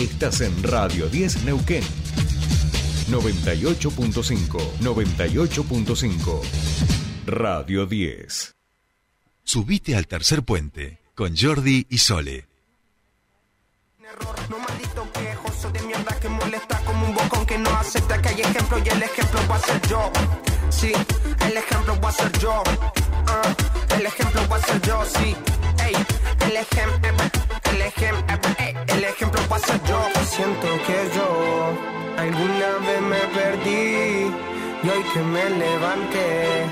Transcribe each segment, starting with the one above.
Estás en Radio 10 Neuquén. 98.5, 98.5. Radio 10. Subite al tercer puente con Jordi y Sole. No maldito quejoso de mierda que molesta como un bocón que no acepta que hay ejemplo y el ejemplo va a ser yo. Sí, el ejemplo va a ser yo. Ah, el ejemplo va a ser yo, sí. Ey, el ejemplo, el ejemplo, el ejemplo va a ser yo. Siento que yo alguna vez me perdí y hoy que me levanté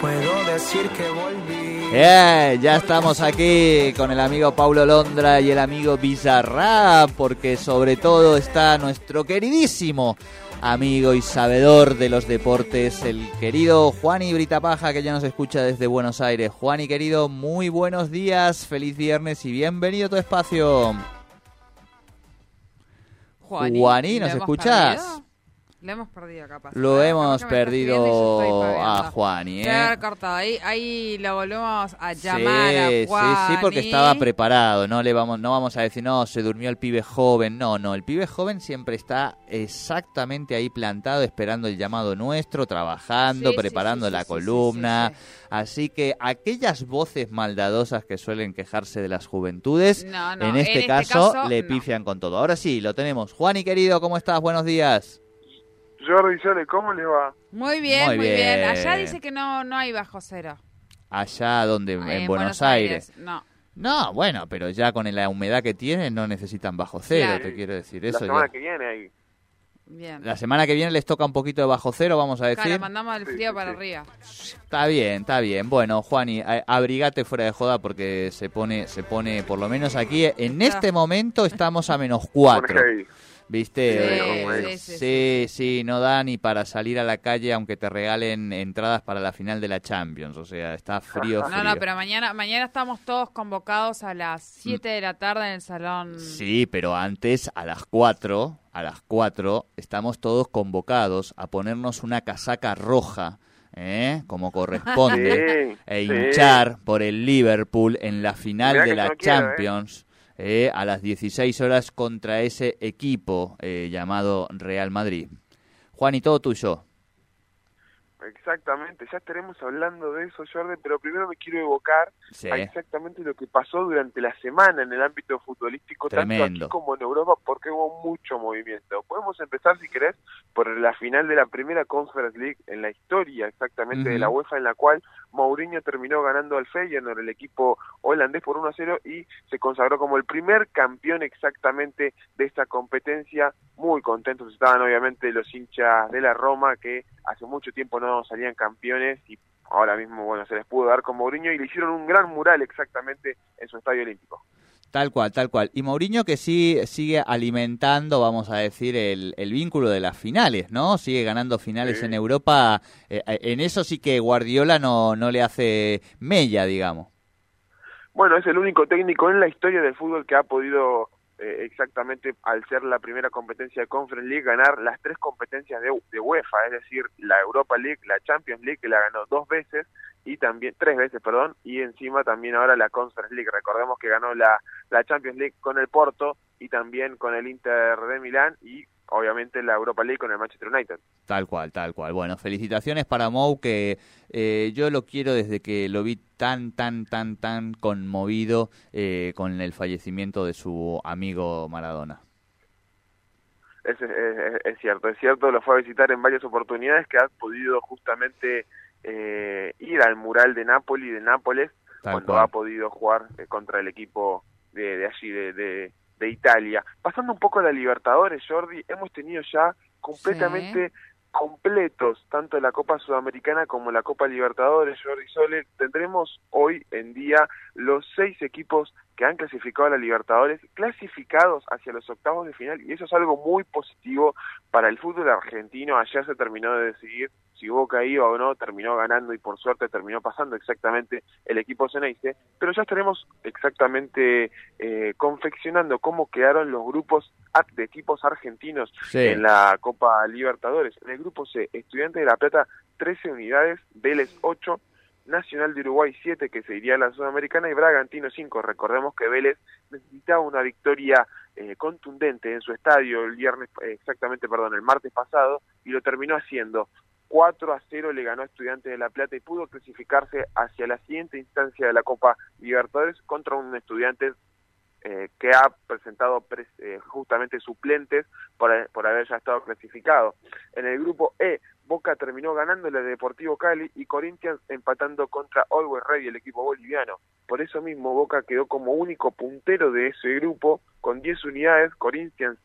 puedo decir que volví. Eh, ya estamos aquí con el amigo Paulo Londra y el amigo Bizarrap, porque sobre todo está nuestro queridísimo amigo y sabedor de los deportes, el querido Juani Britapaja, que ya nos escucha desde Buenos Aires. Juani, querido, muy buenos días, feliz viernes y bienvenido a tu espacio. Juani, ¿nos escuchas? Lo hemos perdido, capaz. Lo hemos perdido a Juani, ¿eh? cortado. Ahí, ahí lo volvemos a llamar a Juani. Sí, sí, porque estaba preparado. No le vamos, no vamos a decir, no, se durmió el pibe joven. No, no, el pibe joven siempre está exactamente ahí plantado, esperando el llamado nuestro, trabajando, preparando la columna. Así que aquellas voces maldadosas que suelen quejarse de las juventudes, en, este, este caso, le pifian con todo. Ahora sí, lo tenemos. Juani, querido, ¿cómo estás? Buenos días. Jordi Sole, ¿cómo le va? Muy bien, muy, bien. Allá dice que no, no hay bajo cero. Allá donde, en, Buenos, Aires. No. No, bueno, pero ya con la humedad que tienen no necesitan bajo cero, te quiero decir. Eso la semana que viene ahí. Bien. La semana que viene les toca un poquito de bajo cero, vamos a decir. Claro, mandamos el frío para arriba. Está bien, está bien. Bueno, Juani, abrigate fuera de joda porque se pone, se pone, por lo menos aquí, en este momento estamos a menos cuatro. ¿Viste? Sí, sí, no da ni para salir a la calle aunque te regalen entradas para la final de la Champions. O sea, está frío, No, no, pero mañana, mañana estamos todos convocados a las 7 de la tarde en el salón. Sí, pero antes, a las 4, a las 4, estamos todos convocados a ponernos una casaca roja. ¿eh? como corresponde, e hinchar por el Liverpool en la final de la ¿eh? Champions. Eh, a las 16 horas contra ese equipo eh, llamado Real Madrid. Juan, y todo tuyo. Exactamente, ya estaremos hablando de eso, Jordi, pero primero me quiero evocar a exactamente lo que pasó durante la semana en el ámbito futbolístico, tanto aquí como en Europa, porque hubo mucho movimiento. Podemos empezar, si querés, por la final de la primera Conference League en la historia exactamente de la UEFA, en la cual Mourinho terminó ganando al Feyenoord, el equipo holandés, por 1 a 0 y se consagró como el primer campeón exactamente de esta competencia. Muy contentos estaban obviamente los hinchas de la Roma que hace mucho tiempo no salían campeones y ahora mismo bueno se les pudo dar con Mourinho y le hicieron un gran mural exactamente en su estadio olímpico. Tal cual, tal cual. Y Mourinho que sí sigue alimentando, vamos a decir, el, el vínculo de las finales, ¿no? Sigue ganando finales en Europa. Eh, eh, en eso sí que Guardiola no, no le hace mella, digamos. Bueno, es el único técnico en la historia del fútbol que ha podido eh, exactamente al ser la primera competencia de Conference League ganar las tres competencias de, de, UEFA, es decir, la Europa League, la Champions League que la ganó dos veces y también tres veces, perdón, y encima también ahora la Conference League. Recordemos que ganó la, la Champions League con el Porto y también con el Inter de Milán y obviamente la Europa League con el Manchester United. Tal cual, tal cual. Bueno, felicitaciones para Mou, que eh, yo lo quiero desde que lo vi tan, tan, tan, tan conmovido eh, con el fallecimiento de su amigo Maradona. Es, cierto, es cierto, lo fue a visitar en varias oportunidades que ha podido justamente eh, ir al mural de Nápoli, de Nápoles, cuando ha podido jugar contra el equipo de, de allí, de, de Italia. Pasando un poco a la Libertadores, Jordi, hemos tenido ya completamente completos tanto la Copa Sudamericana como la Copa Libertadores, Jordi Sole. Tendremos hoy en día los seis equipos que han clasificado a la Libertadores, clasificados hacia los octavos de final, y eso es algo muy positivo para el fútbol argentino. Ayer se terminó de decidir Boca iba o no, terminó ganando y por suerte terminó pasando exactamente el equipo Ceneice, pero ya estaremos exactamente eh, confeccionando cómo quedaron los grupos de equipos argentinos en la Copa Libertadores. En el grupo C, Estudiantes de La Plata, 13 unidades, Vélez 8, Nacional de Uruguay 7 que se iría a la Sudamericana y Bragantino 5. Recordemos que Vélez necesitaba una victoria eh, contundente en su estadio el viernes, eh, exactamente, perdón, el martes pasado y lo terminó haciendo. 4 a 0 le ganó a Estudiantes de La Plata y pudo clasificarse hacia la siguiente instancia de la Copa Libertadores contra un Estudiantes eh, que ha presentado eh, justamente suplentes por, por, haber ya estado clasificado. En el grupo E, Boca terminó ganándole a Deportivo Cali y Corinthians empatando contra Always Ready, el equipo boliviano. Por eso mismo Boca quedó como único puntero de ese grupo con 10 unidades, Corinthians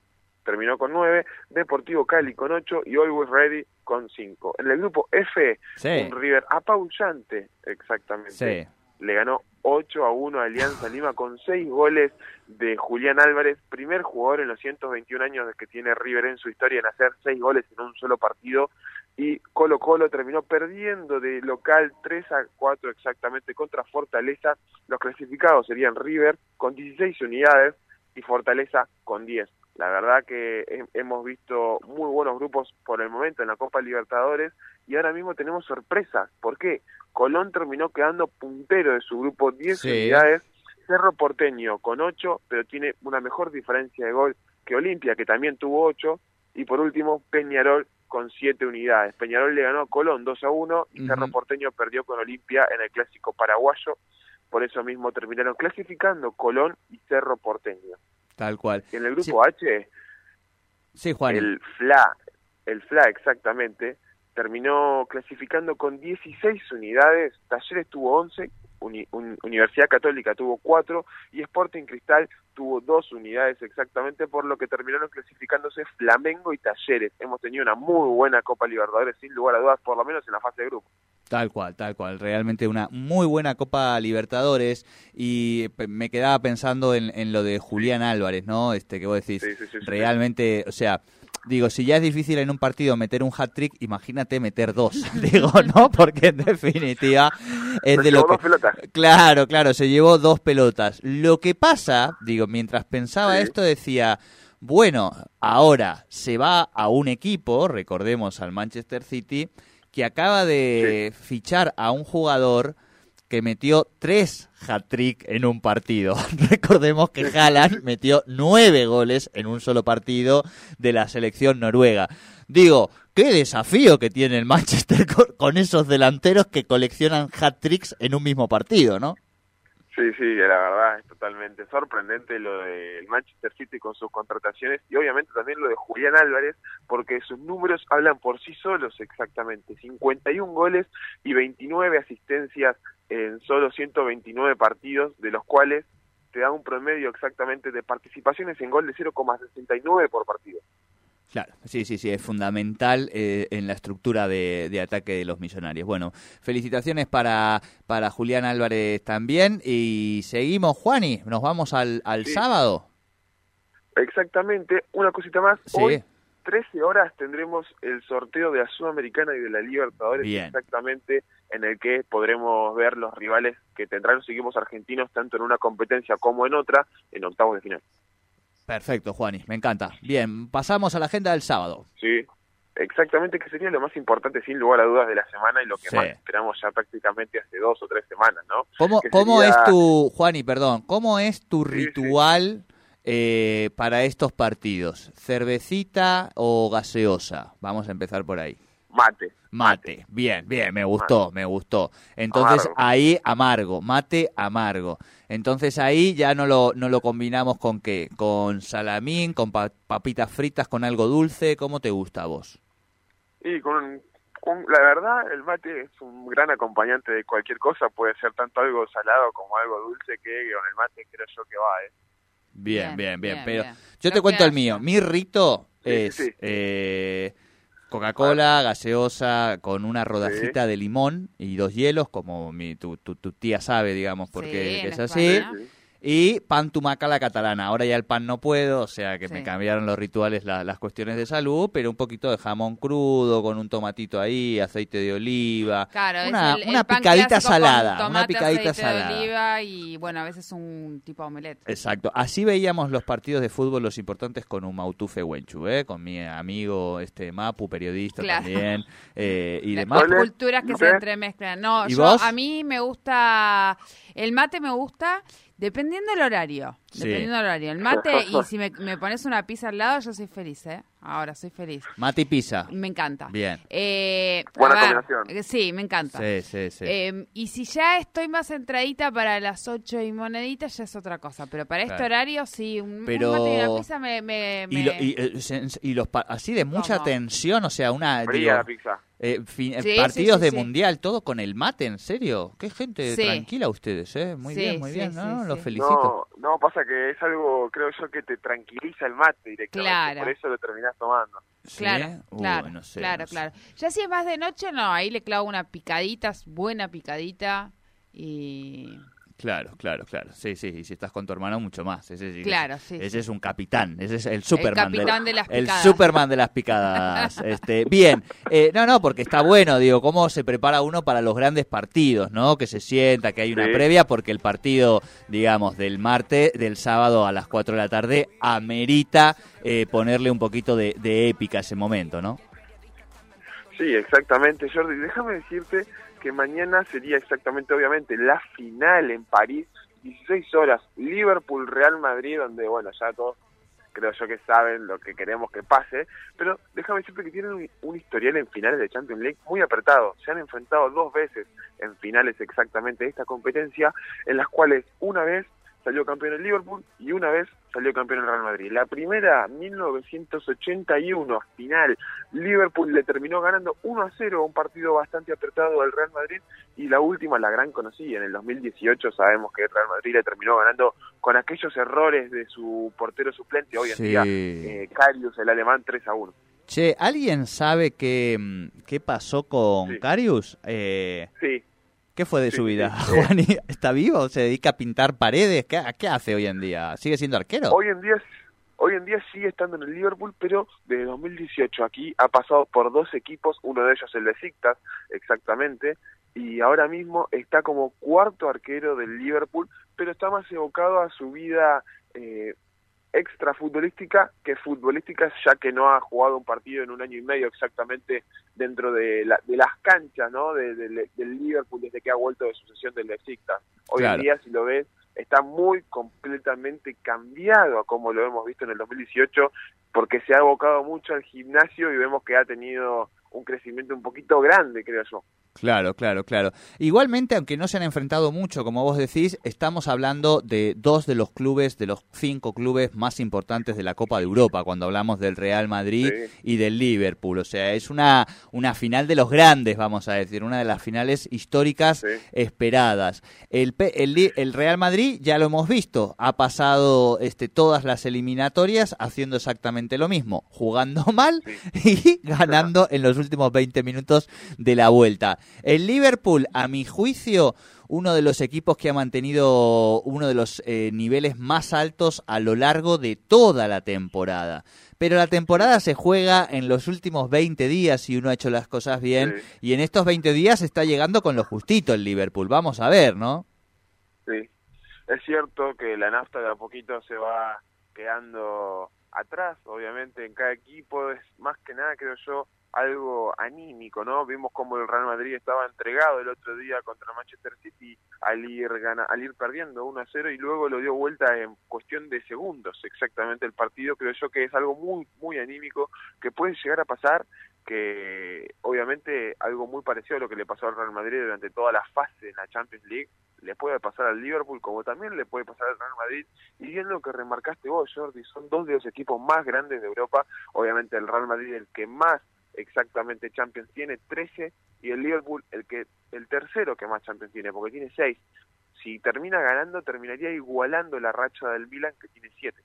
terminó con 9, Deportivo Cali con 8 y Always Ready con 5. En el grupo F, un River apaullante, exactamente. Le ganó 8 a 1 a Alianza Lima con 6 goles de Julián Álvarez, primer jugador en los 121 años que tiene River en su historia en hacer 6 goles en un solo partido y Colo Colo terminó perdiendo de local 3 a 4 exactamente contra Fortaleza. Los clasificados serían River con 16 unidades y Fortaleza con 10. La verdad que hemos visto muy buenos grupos por el momento en la Copa Libertadores y ahora mismo tenemos sorpresas. ¿Por qué? Colón terminó quedando puntero de su grupo 10 unidades, Cerro Porteño con 8, pero tiene una mejor diferencia de gol que Olimpia, que también tuvo 8, y por último Peñarol con 7 unidades. Peñarol le ganó a Colón 2 a 1 y Cerro Porteño perdió con Olimpia en el clásico paraguayo, por eso mismo terminaron clasificando Colón y Cerro Porteño. Tal cual. En el grupo H, sí, Juan. el FLA, el FLA exactamente, terminó clasificando con 16 unidades, Talleres tuvo 11, Universidad Católica tuvo 4 y Sporting Cristal tuvo 2 unidades exactamente, por lo que terminaron clasificándose Flamengo y Talleres. Hemos tenido una muy buena Copa Libertadores, sin lugar a dudas, por lo menos en la fase de grupo. Tal cual, tal cual. Realmente una muy buena Copa Libertadores y me quedaba pensando en, lo de Julián Álvarez, ¿no? Este que vos decís, realmente, o sea, digo, si ya es difícil en un partido meter un hat-trick, imagínate meter dos, digo, ¿no? Porque en definitiva es de lo que... Claro, claro, se llevó dos pelotas. Lo que pasa, digo, mientras pensaba esto decía, bueno, ahora se va a un equipo, recordemos al Manchester City, que acaba de fichar a un jugador que metió tres hat-trick en un partido. Recordemos que Haaland metió nueve goles en un solo partido de la selección noruega. Digo, qué desafío que tiene el Manchester con, esos delanteros que coleccionan hat-tricks en un mismo partido, ¿no? Sí, sí, la verdad es totalmente sorprendente lo del Manchester City con sus contrataciones y obviamente también lo de Julián Álvarez porque sus números hablan por sí solos exactamente. 51 goles y 29 asistencias en solo 129 partidos, de los cuales te da un promedio exactamente de participaciones en gol de 0,69 por partido. Claro, sí, sí, sí, es fundamental eh, en la estructura de, ataque de los millonarios. Bueno, felicitaciones para, para Julián Álvarez también. Y seguimos, Juani, nos vamos al, al sábado. Exactamente, una cosita más. Hoy, 13 horas, tendremos el sorteo de la Sudamericana y de la Libertadores, exactamente en el que podremos ver los rivales que tendrán los equipos argentinos tanto en una competencia como en otra en octavos de final. Perfecto, Juani, me encanta. Bien, pasamos a la agenda del sábado. Sí, exactamente, que sería lo más importante, sin lugar a dudas, de la semana y lo que más esperamos ya prácticamente hace dos o tres semanas, ¿no? ¿Cómo, ¿cómo es tu, Juani, perdón, cómo es tu ritual eh, para estos partidos? ¿Cervecita o gaseosa? Vamos a empezar por ahí. Mate. Mate. Bien, bien, me gustó, me gustó. Entonces ahí amargo, mate amargo. Entonces ahí ya no lo, no lo combinamos con qué? Con salamín, con papitas fritas, con algo dulce. ¿Cómo te gusta a vos? Y con, la verdad, el mate es un gran acompañante de cualquier cosa. Puede ser tanto algo salado como algo dulce que con el mate creo yo que va, ¿eh? Bien, bien, bien. pero yo te cuento el mío. Mi rito es... Eh, Coca-Cola, gaseosa, con una rodajita de limón y dos hielos, como mi, tu, tu, tía sabe, digamos, porque es así. Y pan tumaca la catalana. Ahora ya el pan no puedo, o sea que me cambiaron los rituales, la- las cuestiones de salud, pero un poquito de jamón crudo con un tomatito ahí, aceite de oliva. Claro, es una, el- el una picadita salada. Una picadita aceite de salada. oliva y, bueno, a veces un tipo de omelette. Exacto. Así veíamos los partidos de fútbol, los importantes, con un Mautufe Wenchu, ¿eh? con mi amigo este Mapu, periodista Claro. también, eh, y demás. Culturas que ¿y se entremezclan. No, ¿Y yo, vos? a mí me gusta, el mate me gusta dependiendo del horario. Sí. Dependiendo del horario. El mate, y si me, me pones una pizza al lado, yo soy feliz, ¿eh? Ahora soy feliz. Mate y pizza. Me encanta. Bien. Eh, Buena ver, combinación. eh, Sí, me encanta. Sí, sí, sí. Eh, y si ya estoy más entradita para las 8 y moneditas, ya es otra cosa. Pero para este Claro. horario, sí, un, un Pero- mate y una pizza me... me, Y, me- lo- y, eh, se- y los así de mucha ¿Cómo? tensión, o sea, una Fría digo, la pizza. Eh, fin- eh, Sí, partidos sí, de sí. mundial, todo con el mate, ¿en serio? Qué gente Sí. tranquila ustedes, ¿eh? Muy Sí, bien, muy sí, bien, sí, ¿no? sí. Los felicito. No, no, pasa que es algo, creo yo, que te tranquiliza el mate directamente. Claro. Por eso lo terminás tomando. ¿Sí? Claro, claro, no sé, claro, no sé. claro. Ya si es más de noche, no, ahí le clavo una picadita, buena picadita y... Claro, claro, claro. Sí, sí, y si estás con tu hermano, mucho más. Ese, sí Claro, es, sí, Ese sí. es un capitán, ese es el Superman. capitán de las El picadas. Superman de las picadas. este, bien, Eh, no, no, porque está bueno, digo, cómo se prepara uno para los grandes partidos, ¿no? Que se sienta, que hay una Sí. previa, porque el partido, digamos, del martes, del sábado a las 4 de la tarde, amerita eh, ponerle un poquito de, de épica a ese momento, ¿no? Sí, exactamente, Jordi. Déjame decirte que mañana sería exactamente, obviamente, la final en París, 16 horas, Liverpool-Real Madrid, donde, bueno, ya todos creo yo que saben lo que queremos que pase, pero déjame decirte que tienen un, un historial en finales de Champions League muy apretado. Se han enfrentado dos veces en finales exactamente de esta competencia, en las cuales una vez salió campeón el Liverpool y una vez salió campeón el Real Madrid. La primera, 1981, final, Liverpool le terminó ganando 1 a 0, un partido bastante apretado al Real Madrid, y la última, la gran conocida, en el 2018 sabemos que el Real Madrid le terminó ganando con aquellos errores de su portero suplente, hoy en Sí. día, eh, Karius, el alemán, 3 a 1. Che, ¿alguien sabe qué, mm, qué pasó con Sí. Carius? Eh, Sí, ¿Qué fue de Sí, su vida? sí. Juani, ¿Está vivo? ¿Se dedica a pintar paredes? ¿Qué, qué hace hoy en día? ¿Sigue siendo arquero? Hoy en día hoy en día sigue estando en el Liverpool, pero desde 2018 aquí ha pasado por dos equipos, uno de ellos el de Besiktas, exactamente, y ahora mismo está como cuarto arquero del Liverpool, pero está más evocado a su vida eh, extra futbolística que futbolística, ya que no ha jugado un partido en un año y medio exactamente dentro de, la- de las canchas ¿no? de- de- del Liverpool desde que ha vuelto de sucesión del Besiktas. Hoy Claro. en día, si lo ves, está muy completamente cambiado a como lo hemos visto en el 2018, porque se ha abocado mucho al gimnasio y vemos que ha tenido un crecimiento un poquito grande, creo yo. Claro, claro, claro. Igualmente, aunque no se han enfrentado mucho, como vos decís, estamos hablando de dos de los clubes, de los cinco clubes más importantes de la Copa de Europa, cuando hablamos del Real Madrid Sí. y del Liverpool. O sea, es una, una final de los grandes, vamos a decir, una de las finales históricas Sí. esperadas. El, el, el Real Madrid, ya lo hemos visto, ha pasado este, todas las eliminatorias haciendo exactamente lo mismo, jugando mal y ganando en los últimos 20 minutos de la vuelta. El Liverpool, a mi juicio, uno de los equipos que ha mantenido uno de los eh, niveles más altos a lo largo de toda la temporada. Pero la temporada se juega en los últimos 20 días si uno ha hecho las cosas bien. Sí. Y en estos 20 días está llegando con lo justito el Liverpool. Vamos a ver, ¿no? Sí, es cierto que la nafta de a poquito se va quedando atrás, obviamente, en cada equipo, es más que nada, creo yo, algo anímico, ¿no? Vimos como el Real Madrid estaba entregado el otro día contra Manchester City al ir, gana, al ir perdiendo 1 a 0 y luego lo dio vuelta en cuestión de segundos, exactamente el partido, creo yo que es algo muy, muy anímico que puede llegar a pasar que obviamente algo muy parecido a lo que le pasó al Real Madrid durante toda la fase en la Champions League le puede pasar al Liverpool como también le puede pasar al Real Madrid. Y bien lo que remarcaste vos Jordi son dos de los equipos más grandes de Europa. Obviamente el Real Madrid el que más exactamente Champions tiene 13 y el Liverpool el que el tercero que más Champions tiene porque tiene 6 si termina ganando terminaría igualando la racha del Milan que tiene 7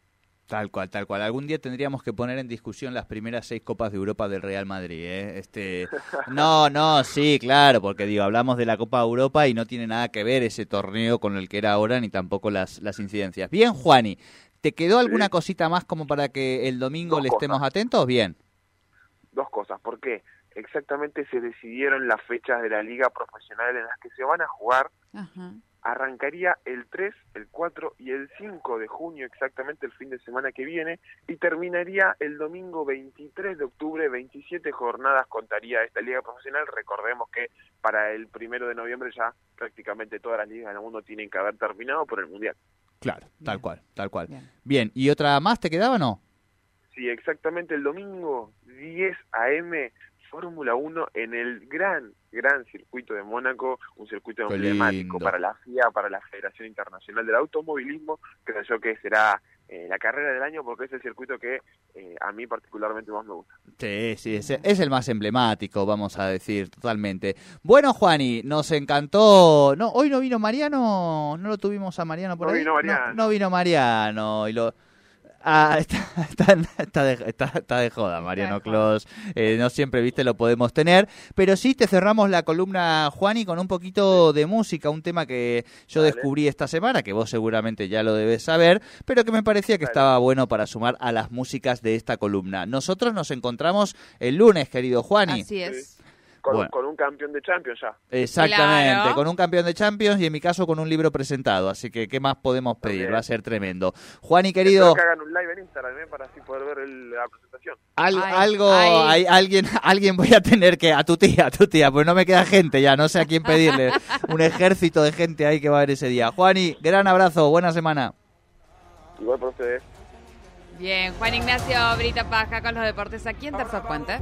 Tal cual, tal cual. Algún día tendríamos que poner en discusión las primeras seis Copas de Europa del Real Madrid. ¿eh? Este, no, no, sí, claro, porque digo, hablamos de la Copa de Europa y no tiene nada que ver ese torneo con el que era ahora ni tampoco las, las incidencias. Bien, Juani, ¿te quedó alguna cosita más como para que el domingo le estemos atentos? Bien. Dos cosas. ¿Por qué? Exactamente se decidieron las fechas de la liga profesional en las que se van a jugar. Ajá arrancaría el 3, el 4 y el 5 de junio, exactamente el fin de semana que viene, y terminaría el domingo 23 de octubre, 27 jornadas contaría esta liga profesional. Recordemos que para el primero de noviembre ya prácticamente todas las ligas del mundo tienen que haber terminado por el Mundial. Claro, tal cual, tal cual. Bien. ¿y otra más te quedaba o no? Sí, exactamente el domingo 10 a.m. Fórmula 1 en el gran, gran circuito de Mónaco, un circuito emblemático para la FIA, para la Federación Internacional del Automovilismo, creo yo que será eh, la carrera del año porque es el circuito que eh, a mí particularmente más me gusta. Sí, sí, es, es, el más emblemático, vamos a decir, totalmente. Bueno, Juani, nos encantó. No, hoy no vino Mariano, no lo tuvimos a Mariano por no ahí. Vino Mariano. No, no vino Mariano y lo Ah, está, está, de, está, de, joda, Mariano Clos. Eh, no siempre, viste, lo podemos tener. Pero sí te cerramos la columna, Juani, con un poquito de música, un tema que yo descubrí esta semana, que vos seguramente ya lo debes saber, pero que me parecía que estaba bueno para sumar a las músicas de esta columna. Nosotros nos encontramos el lunes, querido Juani. Así es. Con, un campeón de Champions ya. Exactamente, con un campeón de Champions y en mi caso con un libro presentado. Así que, ¿qué más podemos pedir? Va a ser tremendo. Juan y querido. que hagan un live en Instagram ¿eh? para así poder ver la presentación. algo, Hay, alguien, alguien voy a tener que. A tu tía, a tu tía, pues no me queda gente ya, no sé a quién pedirle. un ejército de gente ahí que va a ver ese día. Juani, gran abrazo, buena semana. Igual para ustedes. Bien, Juan Ignacio Brita Paja con los deportes aquí en Tercer Puente.